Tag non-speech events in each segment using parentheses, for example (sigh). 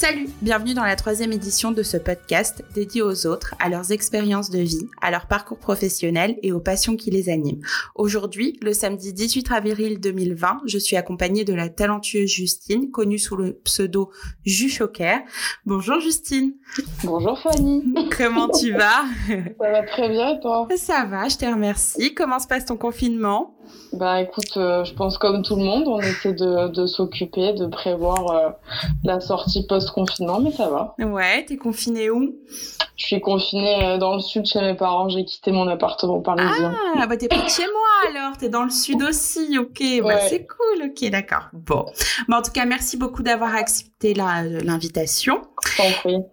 Salut, bienvenue dans la troisième édition de ce podcast dédié aux autres, à leurs expériences de vie, à leur parcours professionnel et aux passions qui les animent. Aujourd'hui, le samedi 18 avril 2020, je suis accompagnée de la talentueuse Justine, connue sous le pseudo Juchoker. Bonjour Justine. Bonjour Fanny. (laughs) Comment tu vas? Ça va très bien et toi? Ça va, je te remercie. Comment se passe ton confinement? Bah écoute, euh, je pense comme tout le monde, on essaie de, de s'occuper, de prévoir euh, la sortie post-confinement, mais ça va. Ouais, t'es confiné où? Je suis confinée euh, dans le sud chez mes parents, j'ai quitté mon appartement parisien. Ah, bah t'es pas de chez moi alors, t'es dans le sud aussi, ok, bah c'est cool, ok, d'accord. Bon, bah, en tout cas, merci beaucoup d'avoir accepté l'invitation.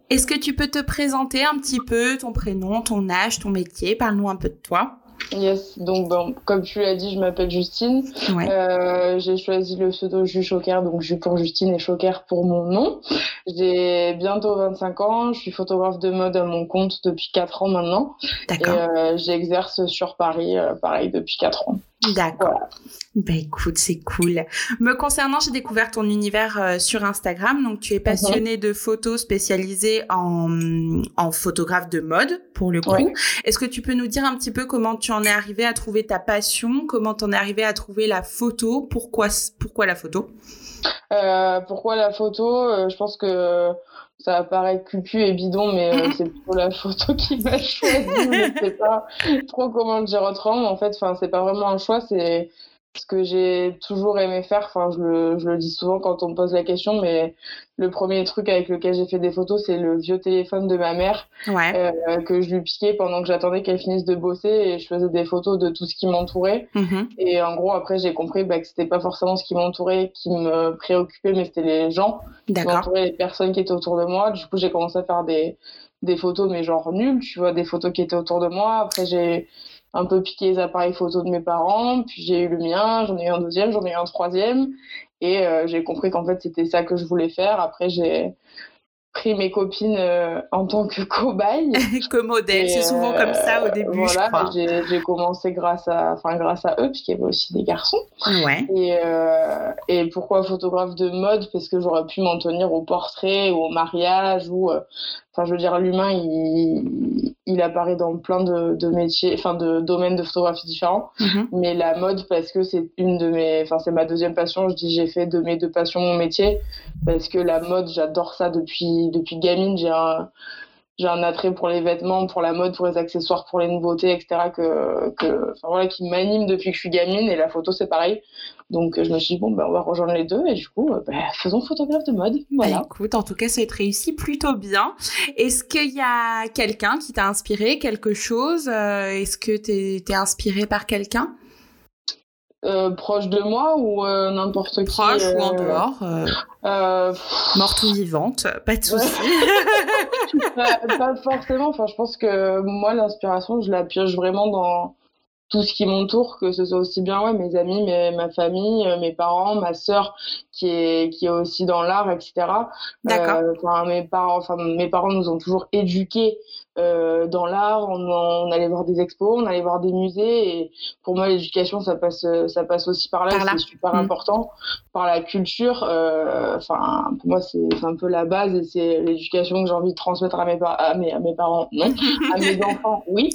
Est-ce que tu peux te présenter un petit peu ton prénom, ton âge, ton métier? Parle-nous un peu de toi. Yes, donc bon, comme tu l'as dit, je m'appelle Justine. Euh, j'ai choisi le pseudo Ju Choker, donc Ju pour Justine et Choker pour mon nom. J'ai bientôt 25 ans, je suis photographe de mode à mon compte depuis 4 ans maintenant. D'accord. Et euh, j'exerce sur Paris, euh, pareil, depuis 4 ans. D'accord. Ben écoute, c'est cool. Me concernant, j'ai découvert ton univers euh, sur Instagram. Donc tu es passionné de photos spécialisées en, en photographe de mode, pour le coup. Est-ce que tu peux nous dire un petit peu comment tu en es arrivé à trouver ta passion? Comment tu en es arrivé à trouver la photo? Pourquoi, pourquoi la photo? Euh, Pourquoi la photo? Euh, Je pense que ça va paraître cucu et bidon, mais euh, c'est plutôt la photo qui m'a choisi. je sais pas trop comment le dire autrement. En fait, enfin, c'est pas vraiment un choix, c'est ce que j'ai toujours aimé faire. Enfin, je le, je le dis souvent quand on me pose la question, mais le premier truc avec lequel j'ai fait des photos, c'est le vieux téléphone de ma mère euh, que je lui piquais pendant que j'attendais qu'elle finisse de bosser et je faisais des photos de tout ce qui m'entourait. Mm-hmm. Et en gros, après, j'ai compris bah, que c'était pas forcément ce qui m'entourait qui me préoccupait, mais c'était les gens qui m'entouraient, les personnes qui étaient autour de moi. Du coup, j'ai commencé à faire des, des photos, mais genre nulles, tu vois, des photos qui étaient autour de moi. Après, j'ai un peu piqué les appareils photo de mes parents, puis j'ai eu le mien, j'en ai eu un deuxième, j'en ai eu un troisième, et euh, j'ai compris qu'en fait c'était ça que je voulais faire. Après j'ai pris mes copines euh, en tant que cobaye. (laughs) que modèle, c'est souvent comme ça au euh, début, voilà, J'ai commencé grâce à, enfin grâce à eux, puisqu'il y avait aussi des garçons. Ouais. Et, et pourquoi photographe de mode? Parce que j'aurais pu m'en tenir au portrait ou au mariage ou Enfin, je veux dire, l'humain, il, il, apparaît dans plein de, de, métiers, enfin, de domaines de photographie différents. Mhm. Mais la mode, parce que c'est une de mes, enfin, c'est ma deuxième passion. Je dis, j'ai fait de mes deux passions mon métier. Parce que la mode, j'adore ça depuis, depuis gamine. J'ai un, j'ai un attrait pour les vêtements, pour la mode, pour les accessoires, pour les nouveautés, etc. que, que enfin, voilà, qui m'anime depuis que je suis gamine. Et la photo, c'est pareil. Donc je me suis dit bon ben on va rejoindre les deux et du coup euh, ben, faisons photographe de mode. Voilà. Bah, écoute, en tout cas ça a été réussi plutôt bien. Est-ce qu'il y a quelqu'un qui t'a inspiré quelque chose euh, Est-ce que tu es inspiré par quelqu'un? Euh, proche de moi ou n'importe qui Proche ou en dehors Morte ou vivante, pas de souci. (laughs) pas, pas, forcément. Enfin, je pense que moi, l'inspiration, je la pioche vraiment dans tout ce qui m'entoure, que ce soit aussi bien ouais, mes amis, mes, ma famille, euh, mes parents, ma sœur qui est, qui est aussi dans l'art, etc. D'accord. Euh, mes, parents, enfin, mes parents nous ont toujours éduqués euh, dans l'art, on, on, allait voir des expos, on allait voir des musées. Et pour moi, l'éducation, ça passe, ça passe aussi par là. C'est super mmh. important. Par la culture, euh, enfin, pour moi, c'est un peu la base et c'est l'éducation que j'ai envie de transmettre à mes, à mes, à mes parents, non, (laughs) à mes enfants, oui.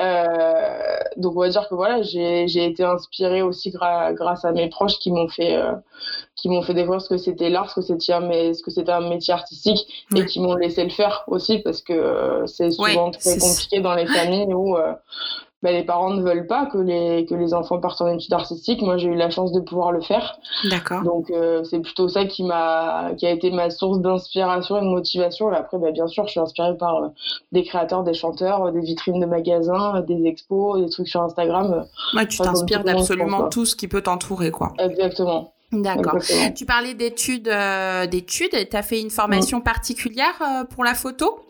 Euh, donc, on va dire que voilà, j'ai été inspirée aussi grâce à mes proches qui m'ont fait, euh, qui m'ont fait découvrir ce que c'était l'art, ce que c'était un, métier artistique et qui m'ont laissé le faire aussi parce que euh, c'est souvent très compliqué dans les familles où euh, bah, les parents ne veulent pas que les, que les enfants partent en études artistiques. Moi, j'ai eu la chance de pouvoir le faire. D'accord. Donc, euh, c'est plutôt ça qui, m'a, qui a été ma source d'inspiration et de motivation. Et après, bah, bien sûr, je suis inspirée par des créateurs, des chanteurs, des vitrines de magasins, des expos, des trucs sur Instagram. Ouais, tu t'inspires d'absolument tout ce qui peut t'entourer, quoi. Exactement. D'accord. Tu parlais d'études, euh, d'études. Tu as fait une formation particulière euh, pour la photo?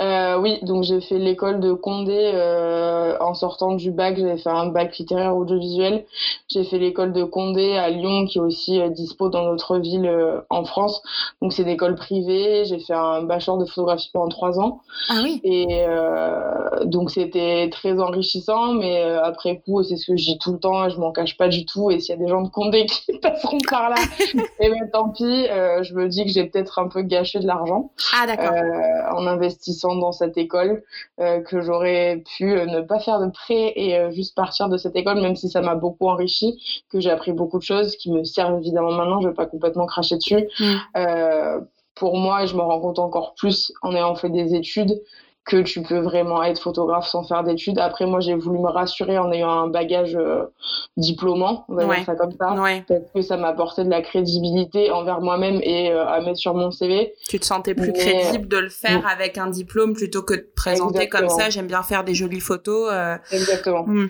Euh, Oui, donc j'ai fait l'école de Condé euh, en sortant du bac. J'avais fait un bac littéraire audiovisuel. J'ai fait l'école de Condé à Lyon, qui est aussi dispo dans notre ville en France. Donc c'est une école privée. J'ai fait un bachelor de photographie pendant trois ans. Ah oui. Et donc c'était très enrichissant, mais après coup, c'est ce que je dis tout le temps. Je m'en cache pas du tout. Et s'il y a des gens de Condé qui (laughs) passeront par là. (laughs) et ben tant pis, euh, je me dis que j'ai peut-être un peu gâché de l'argent. Ah. Euh, en investissant dans cette école, euh, que j'aurais pu ne pas faire de prêt et juste partir de cette école, même si ça m'a beaucoup enrichi, que j'ai appris beaucoup de choses qui me servent évidemment maintenant. Je vais pas complètement cracher dessus. Mm. pour moi, et je me rends compte encore plus en ayant fait des études, que tu peux vraiment être photographe sans faire d'études. Après, moi, j'ai voulu me rassurer en ayant un bagage euh, diplômant, on va dire ça comme ça, parce que ça m'a apporté de la crédibilité envers moi-même et euh, à mettre sur mon CV. Tu te sentais plus crédible de le faire mm. avec un diplôme plutôt que de présenter comme ça. J'aime bien faire des jolies photos. Euh. Exactement. Mm.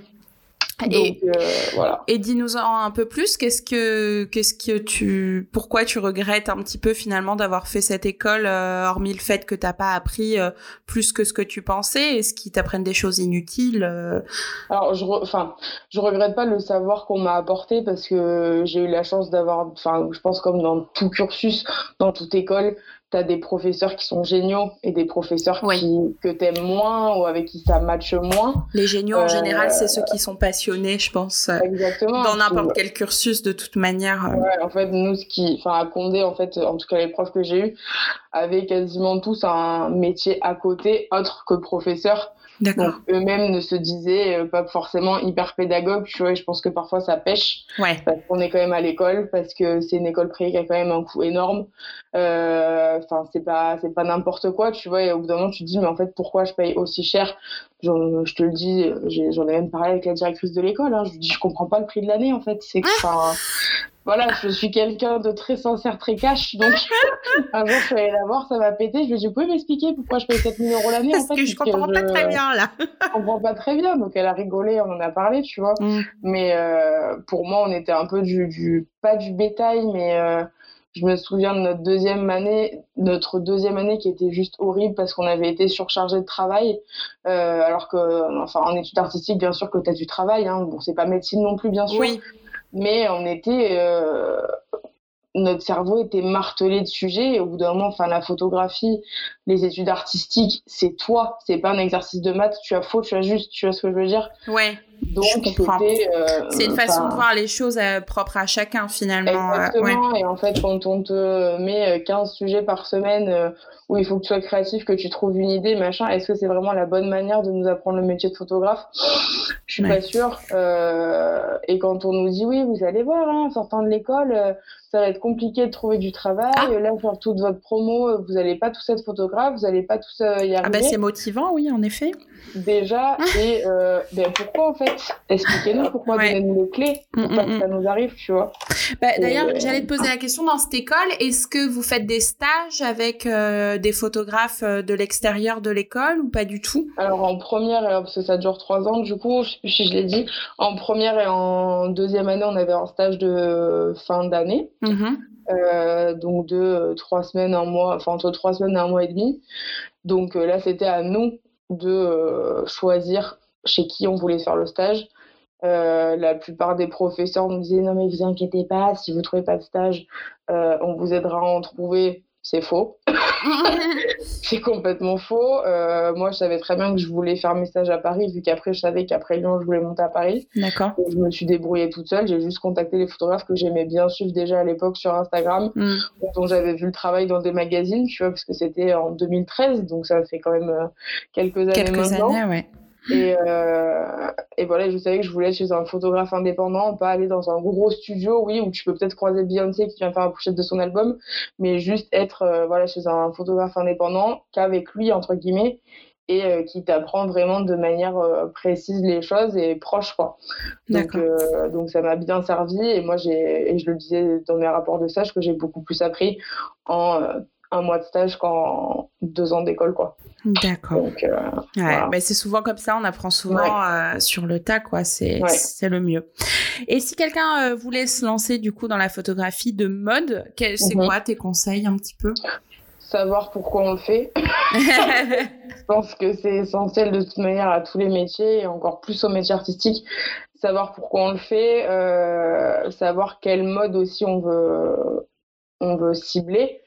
Et, euh, voilà. et dis-nous en un peu plus, qu'est-ce que, qu'est-ce que tu, pourquoi tu regrettes un petit peu finalement d'avoir fait cette école, euh, hormis le fait que t'as pas appris euh, plus que ce que tu pensais, est-ce qu'ils t'apprennent des choses inutiles Alors, je, enfin, je regrette pas le savoir qu'on m'a apporté parce que j'ai eu la chance d'avoir, enfin, je pense comme dans tout cursus, dans toute école, tu as des professeurs qui sont géniaux et des professeurs qui, que tu aimes moins ou avec qui ça matche moins. Les géniaux, en général, c'est ceux qui sont passionnés, je pense. Exactement. Dans n'importe quel cursus, de toute manière. Euh. Ouais, en fait, nous, ce qui, enfin, à Condé, en fait, en tout cas, les profs que j'ai eus, avaient quasiment tous un métier à côté, autre que professeur. Donc eux-mêmes ne se disaient euh, pas forcément hyper pédagogues, tu vois, et je pense que parfois ça pêche. Ouais. Parce qu'on est quand même à l'école, parce que c'est une école privée qui a quand même un coût énorme. Euh, enfin, c'est pas, c'est pas n'importe quoi, tu vois, et au bout d'un moment tu te dis, mais en fait, pourquoi je paye aussi cher? Je te le dis, j'en ai, même parlé avec la directrice de l'école, hein, je lui dis, je comprends pas le prix de l'année, en fait. C'est que, voilà, je suis quelqu'un de très sincère, très cash. Donc, (laughs) un jour, je suis allée la voir, ça m'a pété. Je lui ai dit, vous pouvez m'expliquer pourquoi je paye 4000 euros l'année Parce en fait, que je comprends pas très bien, là. je comprends pas très bien. Donc, elle a rigolé, on en a parlé, tu vois. Mm. Mais euh, pour moi, on était un peu du, du pas du bétail, mais euh, je me souviens de notre deuxième année, notre deuxième année qui était juste horrible parce qu'on avait été surchargé de travail. Euh, alors que, enfin, en études artistiques, bien sûr que tu as du travail. Hein. Bon, c'est pas médecine non plus, bien sûr. Oui mais on était euh, notre cerveau était martelé de sujets. Et au bout d'un moment enfin la photographie les études artistiques c'est toi. C'est pas un exercice de maths. Tu as faux tu as juste tu vois ce que je veux dire. Ouais. Donc euh, c'est une façon de voir les choses euh, propres à chacun finalement exactement. et en fait quand on te met 15 sujets par semaine où il faut que tu sois créatif, que tu trouves une idée, machin. Est-ce que c'est vraiment la bonne manière de nous apprendre le métier de photographe? Je suis pas sûre. Euh, et quand on nous dit oui, vous allez voir, hein, en sortant de l'école, euh, ça va être compliqué de trouver du travail. Ah. Là, faire toute votre promo, vous n'allez pas tous être photographe, vous n'allez pas tous y arriver. Ah bah c'est motivant, oui, en effet. Déjà, et euh, ben pourquoi en fait? Expliquez-nous pourquoi, ouais. donnez-nous les clés pour pas que ça nous arrive, tu vois. Bah, D'ailleurs, j'allais te poser la question dans cette école, est-ce que vous faites des stages avec des photographes de l'extérieur de l'école ou pas du tout? Alors en première, parce que ça dure trois ans, du coup, je sais plus si je l'ai dit, en première et en deuxième année, on avait un stage de fin d'année. Mm-hmm. Euh, donc de euh, trois semaines, un mois, enfin entre trois semaines et un mois et demi. Donc euh, là, c'était à nous de choisir chez qui on voulait faire le stage. la plupart des professeurs nous disaient non mais vous inquiétez pas, si vous trouvez pas de stage, on vous aidera à en trouver. C'est faux. C'est complètement faux. Euh, moi, je savais très bien que je voulais faire mes stages à Paris, vu qu'après, je savais qu'après Lyon, je voulais monter à Paris. D'accord. Je me suis débrouillée toute seule. J'ai juste contacté les photographes que j'aimais bien suivre déjà à l'époque sur Instagram, mm. dont j'avais vu le travail dans des magazines, tu vois, parce que c'était en 2013, donc ça fait quand même euh, quelques années quelques Années, ouais. Et, euh, et voilà, je savais que je voulais être chez un photographe indépendant, pas aller dans un gros studio, oui, où tu peux peut-être croiser Beyoncé qui vient faire la pochette de son album, mais juste être euh, voilà, chez un photographe indépendant qu'avec lui, entre guillemets, et euh, qui t'apprend vraiment de manière euh, précise les choses et proche, quoi. Donc, donc ça m'a bien servi, et moi, j'ai, et je le disais dans mes rapports de stage, que j'ai beaucoup plus appris en un mois de stage qu'en deux ans d'école, quoi. D'accord. Euh, ouais, c'est souvent comme ça, on apprend souvent euh, sur le tas, quoi. C'est c'est le mieux. Et si quelqu'un euh, voulait se lancer du coup dans la photographie de mode, c'est mhm. quoi tes conseils un petit peu? Savoir pourquoi on le fait. (laughs) Je pense que c'est essentiel de toute manière à tous les métiers et encore plus au métier artistique. Savoir pourquoi on le fait, savoir quel mode aussi on veut on veut cibler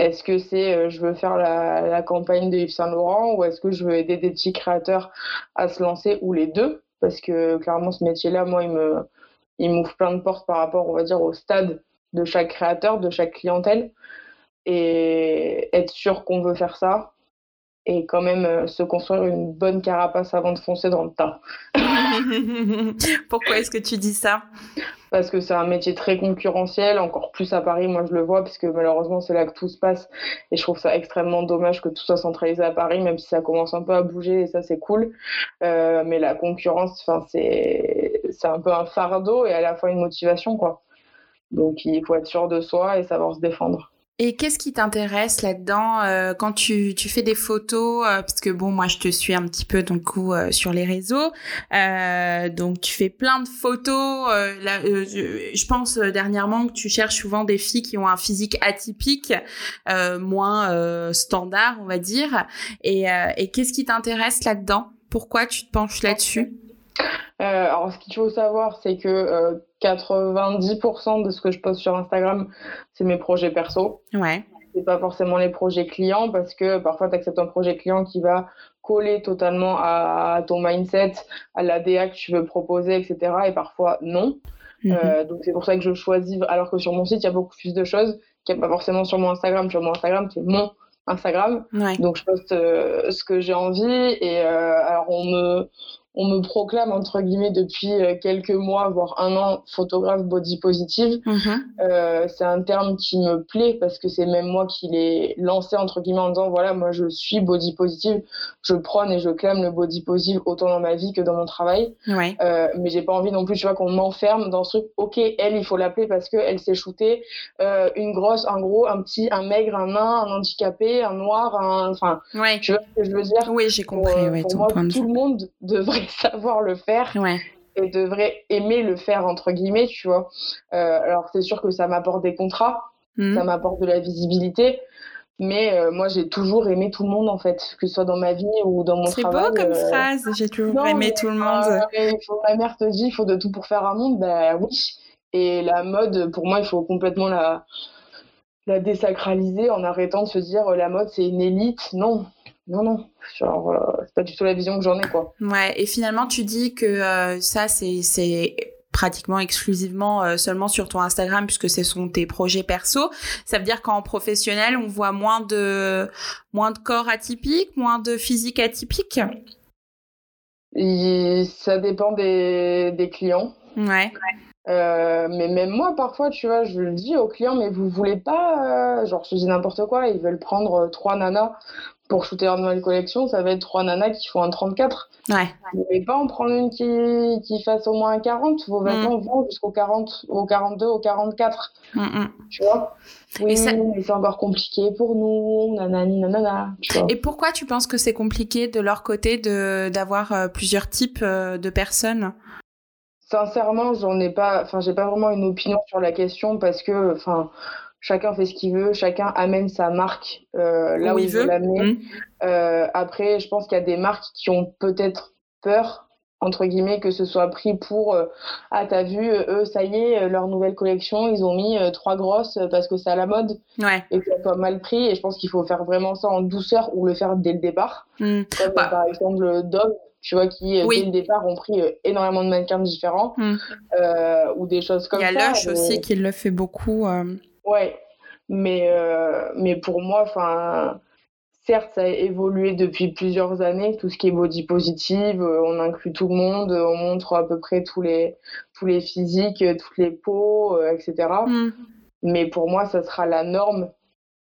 est-ce que c'est euh, je veux faire la, campagne de Yves Saint Laurent ou est-ce que je veux aider des petits créateurs à se lancer ou les deux? Parce que clairement, ce métier-là, moi, il me il m'ouvre plein de portes par rapport, on va dire, au stade de chaque créateur, de chaque clientèle, et être sûr qu'on veut faire ça, et quand même euh, se construire une bonne carapace avant de foncer dans le tas. (laughs) Pourquoi est-ce que tu dis ça? Parce que c'est un métier très concurrentiel, encore plus à Paris, moi je le vois, parce que malheureusement c'est là que tout se passe, et je trouve ça extrêmement dommage que tout soit centralisé à Paris, même si ça commence un peu à bouger, et ça c'est cool. Euh, mais la concurrence, c'est un peu un fardeau et à la fois une motivation, quoi. Donc il faut être sûr de soi et savoir se défendre. Et qu'est-ce qui t'intéresse là-dedans euh, quand tu, tu fais des photos euh, Parce que bon, moi, je te suis un petit peu donc euh, sur les réseaux. donc, tu fais plein de photos. Là, je pense dernièrement que tu cherches souvent des filles qui ont un physique atypique, moins standard, on va dire. Et, et qu'est-ce qui t'intéresse là-dedans? Pourquoi tu te penches là-dessus? Alors, ce qu'il faut savoir, c'est que 90% de ce que je poste sur Instagram, c'est mes projets perso. Ouais. C'est pas forcément les projets clients parce que parfois tu acceptes un projet client qui va coller totalement à, ton mindset, à l'ADA que tu veux proposer, etc. Et parfois non. Mhm. Euh, donc c'est pour ça que je choisis, alors que sur mon site, il y a beaucoup plus de choses qu'il n'y a pas forcément sur mon Instagram. Sur mon Instagram, c'est mon Instagram. Donc je poste euh, ce que j'ai envie. Et euh, alors on me, on me proclame entre guillemets depuis euh, quelques mois, voire un an, photographe body positive. Mhm. Euh, c'est un terme qui me plaît parce que c'est même moi qui l'ai lancé entre guillemets en disant voilà moi je suis body positive, je prône et je clame le body positive autant dans ma vie que dans mon travail. Ouais. Euh, mais j'ai pas envie non plus tu vois qu'on m'enferme dans ce truc. Ok elle il faut l'appeler parce que elle s'est shootée euh, une grosse, un gros, un petit, un maigre, un nain, un handicapé, un noir, un enfin. Ouais. Tu vois ce que je veux dire? Oui j'ai compris. Pour, pour moi tout le monde devrait (laughs) savoir le faire. Et devrait aimer le faire, entre guillemets, tu vois. Euh, alors, c'est sûr que ça m'apporte des contrats, hmm. ça m'apporte de la visibilité, mais euh, moi, j'ai toujours aimé tout le monde, en fait, que ce soit dans ma vie ou dans mon travail. C'est beau comme euh, phrase, j'ai toujours aimé tout le monde. ma mère te dit, il faut de tout pour faire un monde, ben oui. Et la mode, pour moi, il faut complètement la, la désacraliser en arrêtant de se dire la mode, c'est une élite. Non, non, non, genre, euh, c'est pas du tout la vision que j'en ai, quoi. Ouais, et finalement, tu dis que euh, ça, c'est pratiquement exclusivement euh, seulement sur ton Instagram puisque ce sont tes projets perso. Ça veut dire qu'en professionnel, on voit moins de moins de corps atypiques, moins de physique atypique? ça dépend des, des clients. Ouais. mais même moi, parfois, tu vois, je le dis aux clients, mais vous voulez pas, genre, je dis n'importe quoi, ils veulent prendre trois nanas pour shooter leur nouvelle collection, ça va être trois nanas qui font un 34. Ouais. Pouvez pas en prendre une qui, qui fasse au moins un 40. Vos vêtements mm. vont jusqu'au 40, au 42, au 44. Mm, mm. Tu vois? Oui, mais c'est encore compliqué pour nous, nanani, nanana. Tu vois Et pourquoi tu penses que c'est compliqué de leur côté de d'avoir euh, plusieurs types euh, de personnes? Sincèrement, j'en ai pas, enfin, j'ai pas vraiment une opinion sur la question parce que, enfin, chacun fait ce qu'il veut, chacun amène sa marque euh, là où, il veut l'amener. Mmh. Euh, après, je pense qu'il y a des marques qui ont peut-être peur entre guillemets que ce soit pris pour euh, ah t'as vu eux ça y est leur nouvelle collection ils ont mis trois grosses parce que c'est à la mode ouais. et que ça soit mal pris et je pense qu'il faut faire vraiment ça en douceur ou le faire dès le départ mmh. Comme, bah. par exemple Dove tu vois, qui dès le départ ont pris énormément de mannequins différents mmh. ou des choses comme ça. Il y a Lush aussi qui le fait beaucoup. Ouais, mais, euh, mais pour moi, enfin, certes, ça a évolué depuis plusieurs années, tout ce qui est body positive, euh, on inclut tout le monde, on montre à peu près tous les, tous les physiques, toutes les peaux, euh, etc. Mm. Mais pour moi, ça sera la norme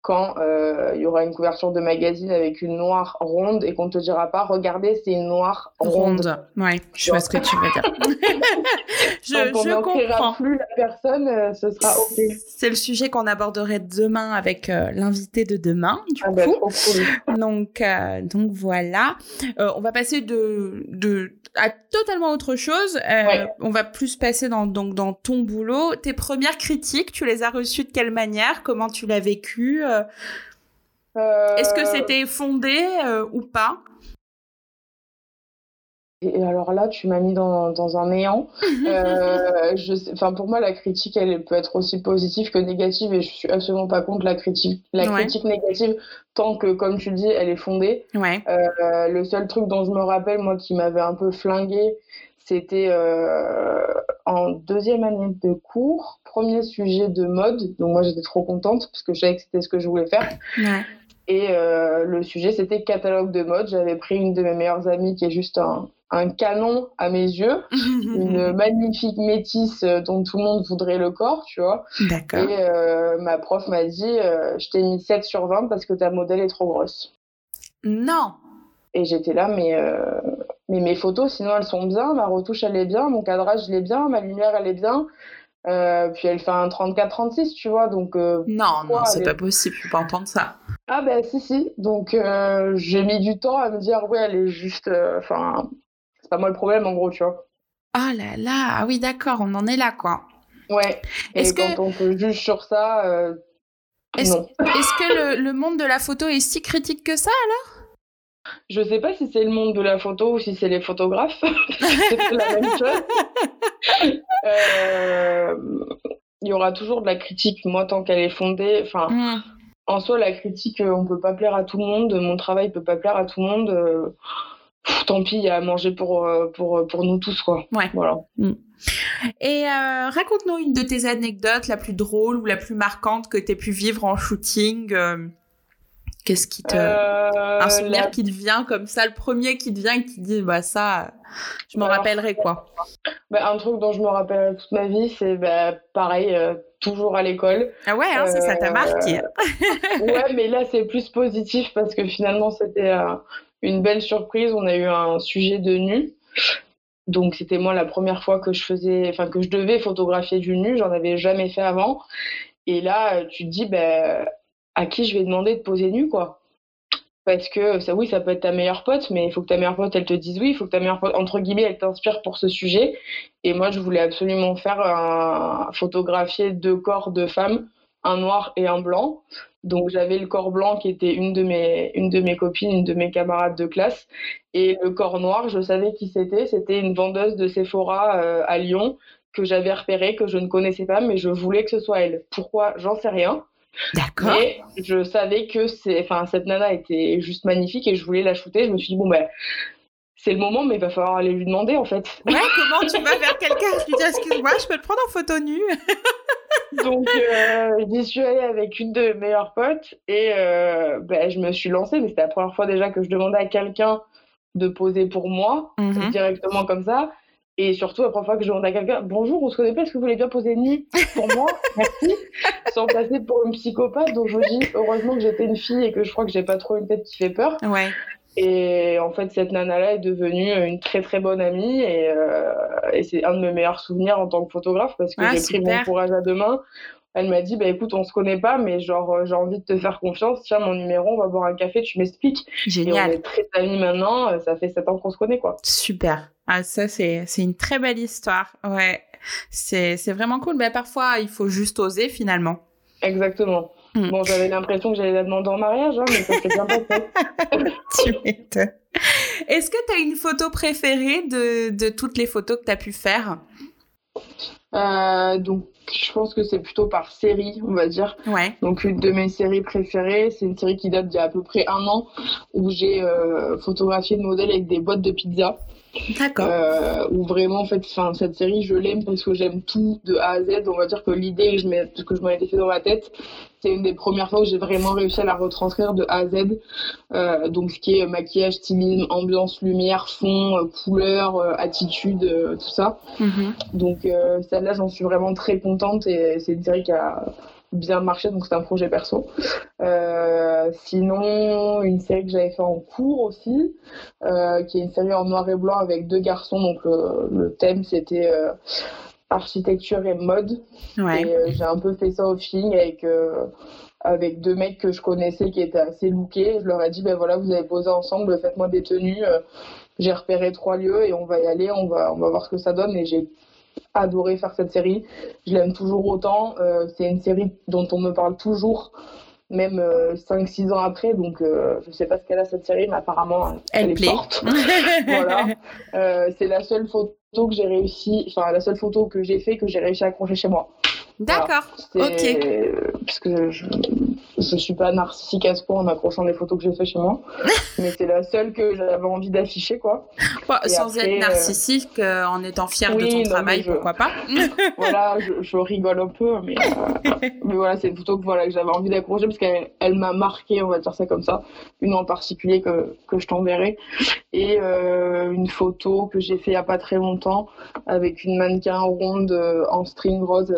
quand euh, il y aura une couverture de magazine avec une noire ronde et qu'on te dira pas regardez c'est une noire ronde. ronde. Ouais, je vois ce que tu veux dire. (laughs) (laughs) je, Quand on je comprends. plus la personne, euh, ce sera ok. C'est le sujet qu'on aborderait demain avec euh, l'invité de demain du ah bah, coup. (laughs) Donc donc voilà. on va passer de de à totalement autre chose. On va plus passer dans donc dans ton boulot. Tes premières critiques, tu les as reçues de quelle manière? Comment tu l'as vécu Est-ce que c'était fondé euh, ou pas et alors là, tu m'as mis dans, dans un néant. (laughs) Euh, je pour moi, la critique, elle peut être aussi positive que négative, et je suis absolument pas contre la critique, la critique négative, tant que, comme tu dis, elle est fondée. Ouais. le seul truc dont je me rappelle, moi, qui m'avait un peu flingué, C'était euh, en deuxième année de cours, premier sujet de mode. Donc moi j'étais trop contente parce que je savais que c'était ce que je voulais faire. Et euh, le sujet c'était catalogue de mode. J'avais pris une de mes meilleures amies qui est juste un, un canon à mes yeux, (laughs) une magnifique métisse euh, dont tout le monde voudrait le corps, tu vois. D'accord. Et euh, ma prof m'a dit, je t'ai mis 7 sur 20 parce que ta modèle est trop grosse. Non. Et j'étais là, mais, mais mes photos, sinon elles sont bien, ma retouche elle est bien, mon cadrage il est bien, ma lumière elle est bien. Euh, puis elle fait un 34-36, tu vois, donc... euh, Non, non, c'est pas possible, je peux pas entendre ça. Ah ben si, si. Donc euh, j'ai mis du temps à me dire, ouais, elle est juste... euh, Enfin, c'est pas moi le problème en gros, tu vois. Oh là là, ah oui, d'accord, on en est là, quoi. Ouais. Et quand que- on te juge sur ça, Est-ce non. est-ce que le, le monde de la photo est si critique que ça Je sais pas si c'est le monde de la photo ou si c'est les photographes. (laughs) c'est la même chose. (laughs) Euh, Il y aura toujours de la critique, moi, tant qu'elle est fondée. Enfin, Hmm. en soi, la critique, euh, on peut pas plaire à tout le monde. Mon travail peut pas plaire à tout le monde. euh, pff, tant pis, il y a à manger pour, pour, pour nous tous, quoi. Ouais. Voilà. Et euh, raconte-nous une de tes anecdotes la plus drôle ou la plus marquante que tu aies pu vivre en shooting. euh, Qu'est-ce qui te. Euh, un souvenir la- qui te vient comme ça, le premier qui te vient et qui te dit, bah ça, je m'en rappellerai quoi. bah, un truc dont je me rappelle toute ma vie, c'est bah, pareil, euh, toujours à l'école. Ah ouais, hein, ça, ça t'a Euh, marqué. (laughs) Ouais, mais là, c'est plus positif parce que finalement, c'était une belle surprise. On a eu un sujet de nu. Donc, c'était moi la première fois que je faisais, enfin, que je devais photographier du nu. J'en avais jamais fait avant. Et là, tu te dis, ben, à qui je vais demander de poser nu, quoi. Parce que oui, ça peut être ta meilleure pote, mais il faut que ta meilleure pote, elle te dise oui. Il faut que ta meilleure pote, entre guillemets, elle t'inspire pour ce sujet. Et moi, je voulais absolument faire un, photographier deux corps de femmes, un noir et un blanc. Donc j'avais le corps blanc qui était une de mes une de mes copines, une de mes camarades de classe, et le corps noir, je savais qui c'était. C'était une vendeuse de Sephora euh, à Lyon que j'avais repérée, que je ne connaissais pas, mais je voulais que ce soit elle. Pourquoi? J'en sais rien. D'accord. Mais je savais que c'est, enfin cette nana était juste magnifique et je voulais la shooter. Je me suis dit bon ben c'est le moment, mais il va falloir aller lui demander en fait. Ouais, comment tu vas vers quelqu'un? Je lui dis, excuse-moi, je peux te prendre en photo nue Donc, euh, j'y suis allée avec une de mes meilleures potes et euh, ben, je me suis lancée. Mais c'était la première fois déjà que je demandais à quelqu'un de poser pour moi, Mhm. directement comme ça. Et surtout, la première fois que je demandais à quelqu'un Bonjour, on se connaît pas, est-ce que vous voulez bien poser nu pour moi (laughs) Merci. Sans passer pour une psychopathe. Donc, je me dis Heureusement que j'étais une fille et que je crois que j'ai pas trop une tête qui fait peur. Ouais. Et en fait, cette nana-là est devenue une très très bonne amie et, euh, et c'est un de mes meilleurs souvenirs en tant que photographe parce que Ah, j'ai pris mon courage à deux mains. Elle m'a dit, bah écoute, on se connaît pas, mais genre euh, j'ai envie de te faire confiance. Tiens, mon numéro, on va boire un café, tu m'expliques. Et on Génial. est très amis maintenant. euh, Ça fait sept ans qu'on se connaît, quoi. Super. Ah, ça, c'est c'est une très belle histoire. Ouais. C'est c'est vraiment cool. Mais parfois, il faut juste oser finalement. Exactement. Mm. Bon, j'avais l'impression que j'allais la demander en mariage, hein, mais ça s'est bien passé. (laughs) tu m'étonnes. Est-ce que tu as une photo préférée de, de toutes les photos que tu as pu faire? Euh, donc, je pense que c'est plutôt par série, on va dire. Ouais. Donc une de mes séries préférées, c'est une série qui date d'il y a à peu près un an, où j'ai euh, photographié une modèle avec des boîtes de pizza. D'accord. Euh, où vraiment, en fait, enfin, cette série, je l'aime parce que j'aime tout de A à Z. On va dire que l'idée que que je m'en étais fait dans ma tête, c'est une des premières fois où j'ai vraiment réussi à la retranscrire de A à Z. Euh, donc ce qui est maquillage, stylisme, ambiance, lumière, fond, euh, couleur, attitude, euh, tout ça. Mhm. Donc celle-là, j'en suis vraiment très contente et c'est une série qui a bien marché, donc c'est un projet perso. Euh, sinon, une série que j'avais fait en cours aussi, euh, qui est une série en noir et blanc avec deux garçons. Donc le, le thème c'était euh, architecture et mode. Ouais. Et j'ai un peu fait ça au feeling avec avec deux mecs que je connaissais qui étaient assez lookés. Je leur ai dit ben voilà, vous avez posé ensemble, faites-moi des tenues. J'ai repéré trois lieux et on va y aller, on va on va voir ce que ça donne. Et j'ai adoré faire cette série. Je l'aime toujours autant. Euh, c'est une série dont on me parle toujours. Même 5-6 ans après, donc euh, je sais pas ce qu'elle a cette série, mais apparemment Elle est plaît. forte. (laughs) voilà. Euh, c'est la seule photo que j'ai réussi, enfin la seule photo que j'ai fait que j'ai réussi à accrocher chez moi. D'accord. C'est- Ok. Parce que je... je suis pas narcissique à ce point en accrochant des photos que j'ai fait chez moi, (laughs) mais c'est la seule que j'avais envie d'afficher, quoi. sans être narcissique, en étant fière de ton travail, pourquoi pas? (laughs) Voilà, je, rigole un peu, mais, (laughs) mais voilà, c'est une photo que, voilà, que j'avais envie d'accrocher parce qu'elle elle, m'a marqué, on va dire ça comme ça. Une en particulier que, que je t'enverrai. Et une photo que j'ai fait il y a pas très longtemps avec une mannequin ronde en string rose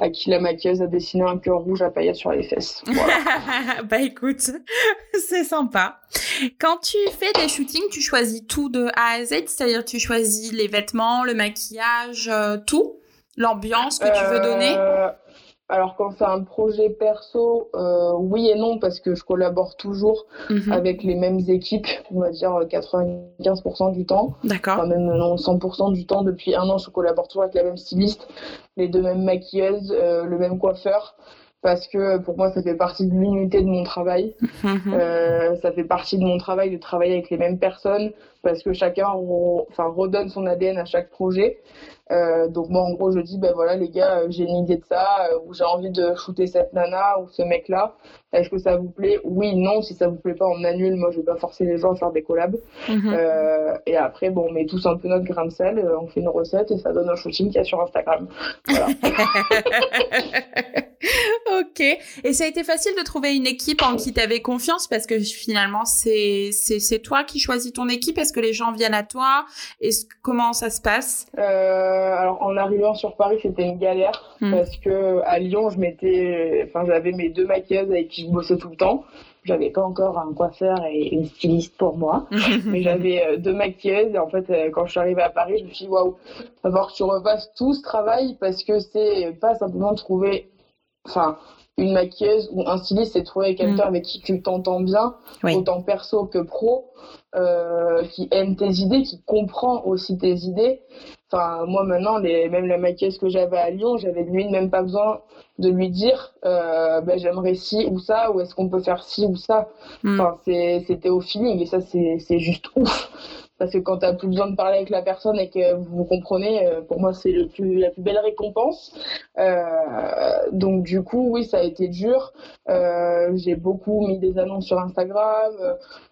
à qui la maquilleuse a dessiné un cœur rouge à paillettes sur les fesses. (laughs) bah écoute, (laughs) c'est sympa. Quand tu fais des shootings, tu choisis tout de A à Z, c'est-à-dire tu choisis les vêtements, le maquillage, euh, tout, l'ambiance que tu veux donner? Euh, alors quand c'est un projet perso, euh, oui et non parce que je collabore toujours mhm. avec les mêmes équipes, on va dire 95% du temps. D'accord. Enfin, même non 100% du temps depuis un an, je collabore toujours avec la même styliste, les deux mêmes maquilleuses, euh, le même coiffeur parce que pour moi ça fait partie de l'unité de mon travail. Mhm. Euh, ça fait partie de mon travail de travailler avec les mêmes personnes parce que chacun enfin, redonne son ADN à chaque projet. Euh, donc moi en gros je dis ben voilà les gars euh, j'ai une idée de ça ou j'ai envie de shooter cette nana ou ce mec là est-ce que ça vous plaît? Oui non si ça vous plaît pas on annule moi je vais pas forcer les gens à faire des collabs mhm. et après bon on met tous un peu notre grain de sel on fait une recette et ça donne un shooting qu'il y a sur Instagram voilà. (laughs) ok. Et ça a été facile de trouver une équipe en qui tu avais confiance parce que finalement, c'est, c'est, toi qui choisis ton équipe? Est-ce que les gens viennent à toi? Et comment ça se passe? Euh, Alors, en arrivant sur Paris, c'était une galère hmm. parce que à Lyon, je m'étais, enfin, j'avais mes deux maquilleuses avec qui je bossais tout le temps. J'avais pas encore un coiffeur et une styliste pour moi, (laughs) mais j'avais euh, deux maquilleuses. Et en fait, euh, quand je suis arrivée à Paris, je me suis dit waouh, va falloir que tu refasses tout ce travail parce que c'est pas simplement trouver enfin, une maquilleuse ou un styliste, c'est trouver quelqu'un mm. avec qui tu t'entends bien, autant perso que pro, euh, qui aime tes idées, qui comprend aussi tes idées. Enfin, moi maintenant, les, même la maquilleuse que j'avais à Lyon, j'avais lui même pas besoin de lui dire, euh, ben, j'aimerais ci ou ça, ou est-ce qu'on peut faire ci ou ça. Mm. Enfin, c'était au feeling et ça, c'est juste ouf parce que quand tu n'as plus besoin de parler avec la personne et que vous comprenez, euh, pour moi, c'est la plus belle récompense. Euh, donc, du coup, oui, ça a été dur. Euh, j'ai beaucoup mis des annonces sur Instagram,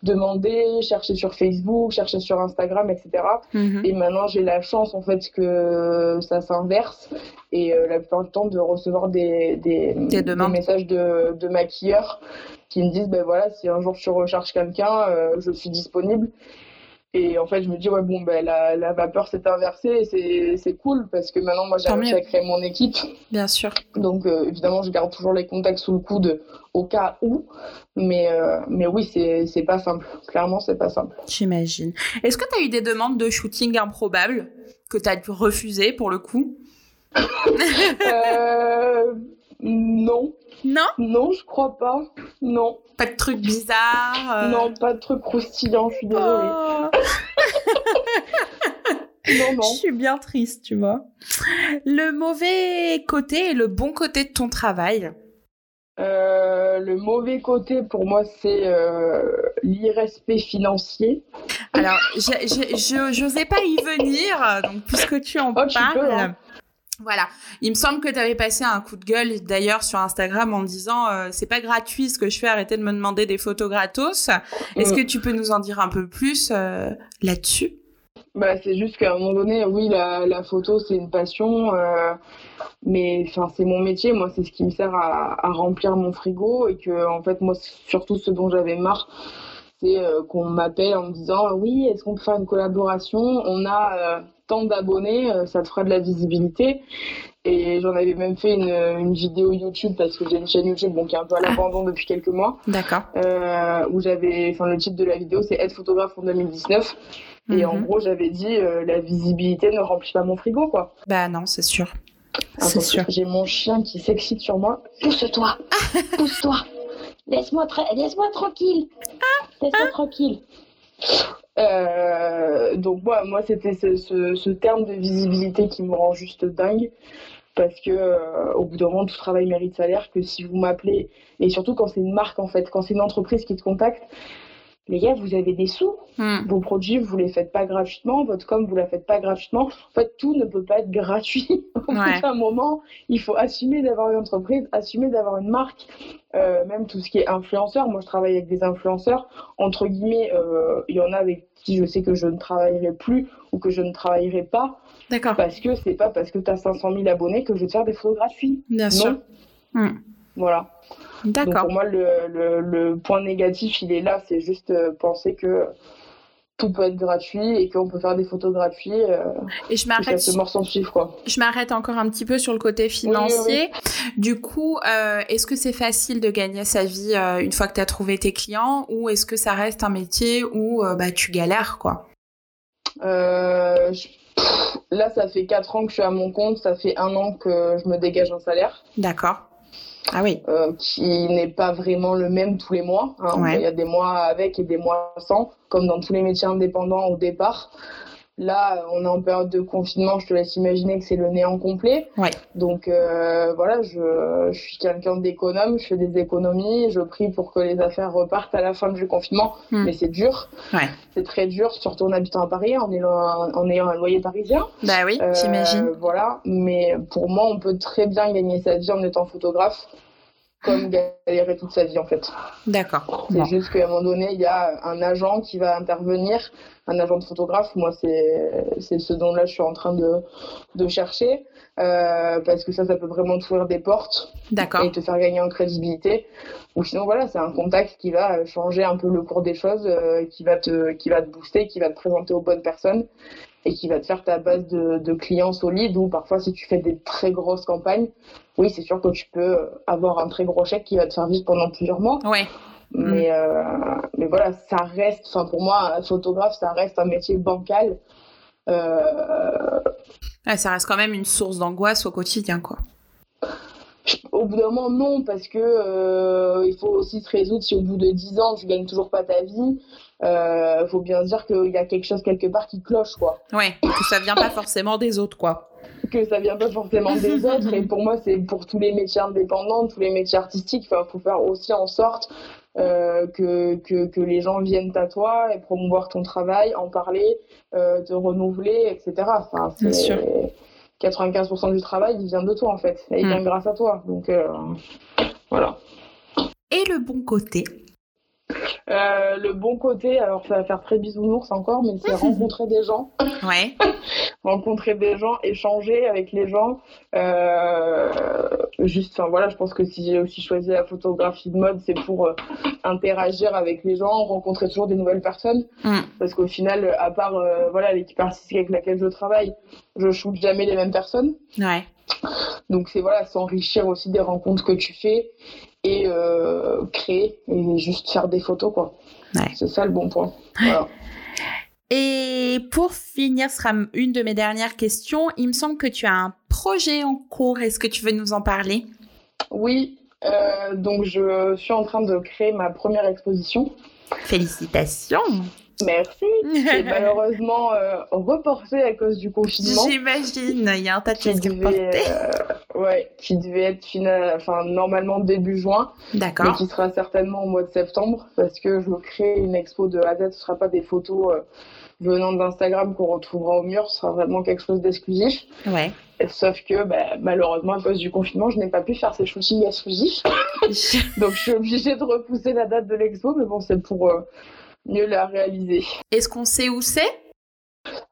demandé, cherché sur Facebook, cherché sur Instagram, etc. Mhm. Et maintenant, j'ai la chance, en fait, que ça s'inverse et la plupart du temps de recevoir des, des, messages de, de maquilleurs qui me disent ben voilà si un jour tu recherches quelqu'un je suis disponible et en fait, je me dis, ouais, bon, ben, la, la vapeur s'est inversée et c'est cool parce que maintenant, moi, j'ai à créer mon équipe. Bien sûr. Donc, euh, évidemment, je garde toujours les contacts sous le coude au cas où. Mais, euh, mais oui, c'est pas simple. Clairement, c'est pas simple. J'imagine. Est-ce que tu as eu des demandes de shooting improbables que tu as refusées pour le coup? Euh, Non. Non? Non, je crois pas. Non. Pas de trucs bizarres euh. Non, pas de trucs croustillants, je suis désolée. Oh. non, non. Je suis bien triste, tu vois. Le mauvais côté et le bon côté de ton travail? Euh, le mauvais côté pour moi, c'est euh, l'irrespect financier. Alors, je n'osais pas y venir, donc puisque tu en oh, parles, hein. Voilà, il me semble que tu avais passé un coup de gueule d'ailleurs sur Instagram en disant euh, c'est pas gratuit ce que je fais, arrêtez de me demander des photos gratos. Est-ce mm. que tu peux nous en dire un peu plus euh, là-dessus? Bah, c'est juste qu'à un moment donné, oui, la, la photo c'est une passion, euh, mais enfin c'est mon métier, moi c'est ce qui me sert à, à, remplir mon frigo et que en fait moi surtout ce dont j'avais marre, c'est qu'on m'appelle en me disant oui est-ce qu'on peut faire une collaboration, on a tant d'abonnés, euh, ça te fera de la visibilité. Et j'en avais même fait une, une, vidéo YouTube parce que j'ai une chaîne YouTube bon, qui est un peu à l'abandon depuis quelques mois. D'accord. Euh, où j'avais, enfin le titre de la vidéo c'est être photographe en 2019. Et en mhm. gros j'avais dit euh, la visibilité ne remplit pas mon frigo quoi. Bah non c'est sûr. C'est sûr. J'ai mon chien qui s'excite sur moi. Pousse-toi, (laughs) pousse-toi. Laisse-moi laisse-moi tranquille. Laisse-moi tranquille. Euh, donc moi, moi c'était ce, ce, terme de visibilité qui me rend juste dingue parce que euh, au bout d'un moment tout travail mérite salaire que si vous m'appelez et surtout quand c'est une marque en fait quand c'est une entreprise qui te contacte les gars, vous avez des sous. Hmm. Vos produits, vous les faites pas gratuitement. Votre com, vous la faites pas gratuitement. En fait, tout ne peut pas être gratuit. (laughs) Au bout Ouais. d'un moment, il faut assumer d'avoir une entreprise, assumer d'avoir une marque. Euh, même tout ce qui est influenceur. Moi, je travaille avec des influenceurs. Entre guillemets, euh, il y en a avec qui je sais que je ne travaillerai plus ou que je ne travaillerai pas D'accord. parce que c'est pas parce que tu as 500 000 abonnés que je vais te faire des photos gratuites. Bien sûr. Hmm. Voilà. D'accord. pour moi, le, le, le point négatif, il est là. C'est juste euh, penser que tout peut être gratuit et qu'on peut faire des photos gratuites. Euh, Et je m'arrête suivre, quoi. Je m'arrête encore un petit peu sur le côté financier. Du coup, euh, est-ce que c'est facile de gagner sa vie euh, une fois que tu as trouvé tes clients ou est-ce que ça reste un métier où bah, tu galères quoi? Je- pff, Là, ça fait 4 ans que je suis à mon compte. Ça fait un an que je me dégage un salaire. D'accord. Ah oui. euh, qui n'est pas vraiment le même tous les mois. hein. Ouais. Il y a des mois avec et des mois sans, comme dans tous les métiers indépendants au départ. Là, on est en période de confinement, je te laisse imaginer que c'est le néant complet. Ouais. Donc euh, voilà, je, je suis quelqu'un d'économe, je fais des économies, je prie pour que les affaires repartent à la fin du confinement, Hmm. mais c'est dur. Ouais. C'est très dur, surtout en habitant à Paris, en ayant, en ayant un loyer parisien. Bah oui, Euh, j'imagine. Voilà, mais pour moi, on peut très bien gagner sa vie en étant photographe, comme galérer toute sa vie en fait. D'accord. C'est Bon. juste qu'à un moment donné, il y a un agent qui va intervenir, un agent de photographe. Moi, c'est ce dont là je suis en train de, de chercher, euh, parce que ça, ça peut vraiment t'ouvrir des portes et te faire gagner en crédibilité. Ou sinon, voilà, c'est un contact qui va changer un peu le cours des choses, euh, qui, va te, qui va te booster, qui va te présenter aux bonnes personnes et qui va te faire ta base de, de clients solides. Ou parfois, si tu fais des très grosses campagnes, oui, c'est sûr que tu peux avoir un très gros chèque qui va te faire vivre pendant plusieurs mois. Ouais. Mais, euh, mais voilà, ça reste, enfin pour moi, un photographe, ça reste un métier bancal. Euh, Ouais, ça reste quand même une source d'angoisse au quotidien quoi. Au bout d'un moment, non, parce que euh, il faut aussi se résoudre si au bout de 10 ans, tu gagnes toujours pas ta vie. Il faut bien se dire qu'il y a quelque chose quelque part qui cloche, quoi. Ouais. Que ça vient pas forcément des autres quoi. Que ça vient pas forcément des (laughs) autres. Et pour moi, c'est pour tous les métiers indépendants, tous les métiers artistiques. Il faut faire aussi en sorte euh, que, que, que les gens viennent à toi et promouvoir ton travail, en parler, euh, te renouveler, etc. Enfin, Bien c'est- sûr. 95% du travail, il vient de toi, en fait. Et il Mm. vient grâce à toi. Donc, euh, voilà. Et le bon côté? Euh, le bon côté, alors ça va faire très bisounours encore, mais c'est (laughs) rencontrer des gens, Ouais. (laughs) rencontrer des gens, échanger avec les gens. Euh, juste, enfin voilà, je pense que si j'ai aussi choisi la photographie de mode, c'est pour euh, interagir avec les gens, rencontrer toujours des nouvelles personnes. Mm. Parce qu'au final, à part voilà l'équipe artistique avec laquelle je travaille, je shoote jamais les mêmes personnes. Ouais. Donc c'est voilà, s'enrichir aussi des rencontres que tu fais et euh, créer et juste faire des photos quoi. Ouais. C'est ça le bon point. Voilà. (laughs) Et pour finir, ce sera une de mes dernières questions. Il me semble que tu as un projet en cours. Est-ce que tu veux nous en parler? Oui, euh, donc je suis en train de créer ma première exposition. Félicitations. Merci. (laughs) C'est malheureusement euh, reporté à cause du confinement. J'imagine, il y a un tas de Qui choses qui euh, ouais, qui devait être final, enfin normalement début juin, mais D'accord. qui sera certainement au mois de septembre parce que je veux créer une expo de A à Z. Ce sera pas des photos euh, venant d'Instagram qu'on retrouvera au mur, ce sera vraiment quelque chose d'exclusif. Ouais. Sauf que bah, malheureusement à cause du confinement, je n'ai pas pu faire ces shootings exclusifs, (laughs) donc je suis obligée de repousser la date de l'expo, mais bon c'est pour euh, mieux la réaliser. Est-ce qu'on sait où c'est?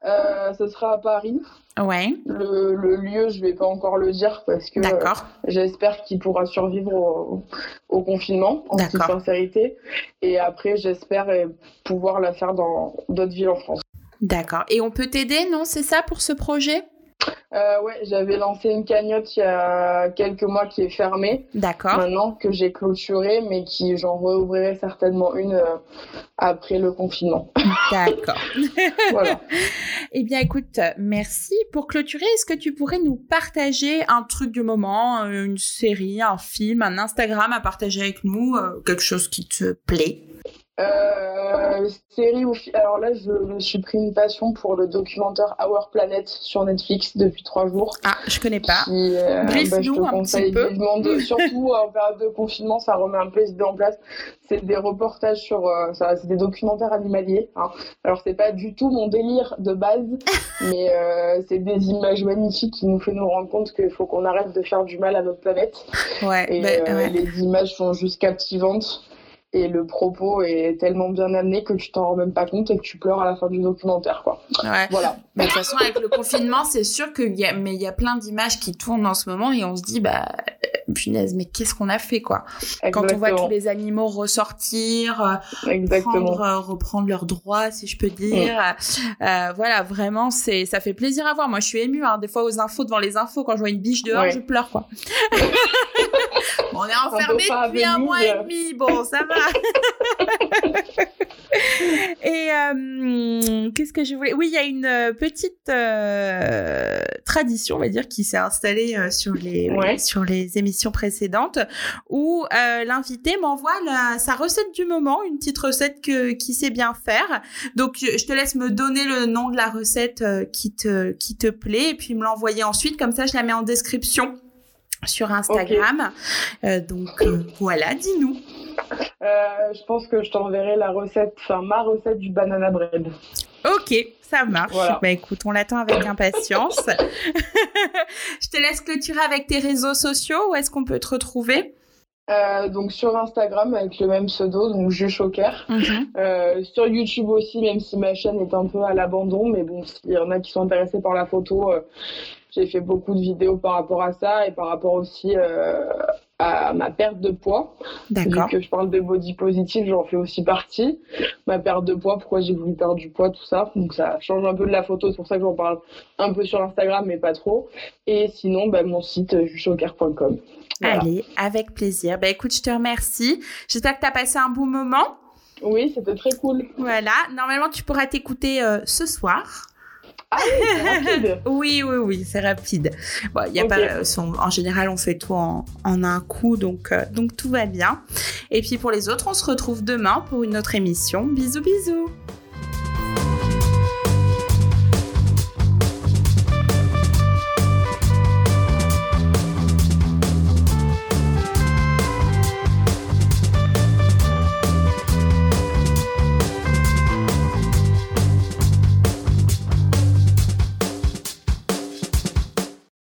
Euh, ce sera à Paris. Ouais. Le, le lieu, je vais pas encore le dire parce que euh, j'espère qu'il pourra survivre au, au confinement, en toute sincérité. Et après, j'espère euh, pouvoir la faire dans d'autres villes en France. D'accord. Et on peut t'aider, non? C'est ça pour ce projet? Euh, ouais, j'avais lancé une cagnotte il y a quelques mois qui est fermée D'accord. maintenant, que j'ai clôturée, mais qui j'en rouvrirai certainement une euh, après le confinement. (laughs) D'accord. voilà. (laughs) Eh bien, écoute, merci. Pour clôturer, est-ce que tu pourrais nous partager un truc du moment, euh, une série, un film, un Instagram à partager avec nous, euh, quelque chose qui te plaît? Euh, série ou alors là je me suis pris une passion pour le documentaire Our Planet sur Netflix depuis trois jours. Ah, je connais pas. Qui, euh, bah, je te conseille vivement de, surtout en période de confinement, ça remet un peu les idées en place. C'est des reportages sur, euh, ça, c'est des documentaires animaliers. Hein. Alors c'est pas du tout mon délire de base, (laughs) mais euh, c'est des images magnifiques qui nous fait nous rendre compte qu'il faut qu'on arrête de faire du mal à notre planète. Ouais. Et bah, euh, les images sont juste captivantes et le propos est tellement bien amené que tu t'en rends même pas compte et que tu pleures à la fin du documentaire quoi. Ouais. Voilà. Mais de toute façon avec le confinement, c'est sûr qu'il y a mais il y a plein d'images qui tournent en ce moment et on se dit bah punaise mais qu'est-ce qu'on a fait quoi? Quand on voit tous les animaux ressortir, euh, Exactement. Prendre, euh, reprendre leurs droits si je peux dire. Mm. Euh, voilà, vraiment c'est ça fait plaisir à voir. Moi je suis émue hein, des fois aux infos devant les infos quand je vois une biche dehors, ouais. je pleure quoi. (laughs) on est enfermé depuis un mois et demi. Bon, ça va. (laughs) Et euh, qu'est-ce que je voulais? Oui, il y a une euh, petite euh, tradition, on va dire, qui s'est installée euh, sur les ouais. sur les émissions précédentes, où l'invité m'envoie sa recette du moment, une petite recette que qui sait bien faire. Donc, je te laisse me donner le nom de la recette qui te qui te plaît, et puis me l'envoyer ensuite. Comme ça, je la mets en description sur Instagram. Okay. Euh, donc euh, voilà, dis-nous. Euh, je pense que je t'enverrai la recette, enfin ma recette du banana bread. Ok, ça marche. Voilà. Bah écoute, on l'attend avec impatience. (laughs) je te laisse clôturer avec tes réseaux sociaux. Où est-ce qu'on peut te retrouver? Euh, donc sur Instagram avec le même pseudo, donc Jus Choker. Mm -hmm. euh, sur YouTube aussi, même si ma chaîne est un peu à l'abandon, mais bon, s'il y en a qui sont intéressés par la photo, euh, j'ai fait beaucoup de vidéos par rapport à ça et par rapport aussi euh, à ma perte de poids. D'accord. Vu que je parle de body positive, j'en fais aussi partie. Ma perte de poids, pourquoi j'ai voulu perdre du poids, tout ça. Donc ça change un peu de la photo, c'est pour ça que j'en parle un peu sur Instagram, mais pas trop. Et sinon, bah, mon site juschoker.com. Voilà. Allez, avec plaisir. Bah écoute, je te remercie. J'espère que tu as passé un bon moment. Oui, c'était très cool. Voilà. Normalement, tu pourras t'écouter euh, ce soir. Ah oui, (laughs) rapide. oui, oui, oui, c'est rapide. Bon, y a Okay. pas, son- en général, on fait tout en, en un coup, donc, euh, donc tout va bien. Et puis pour les autres, on se retrouve demain pour une autre émission. Bisous, bisous.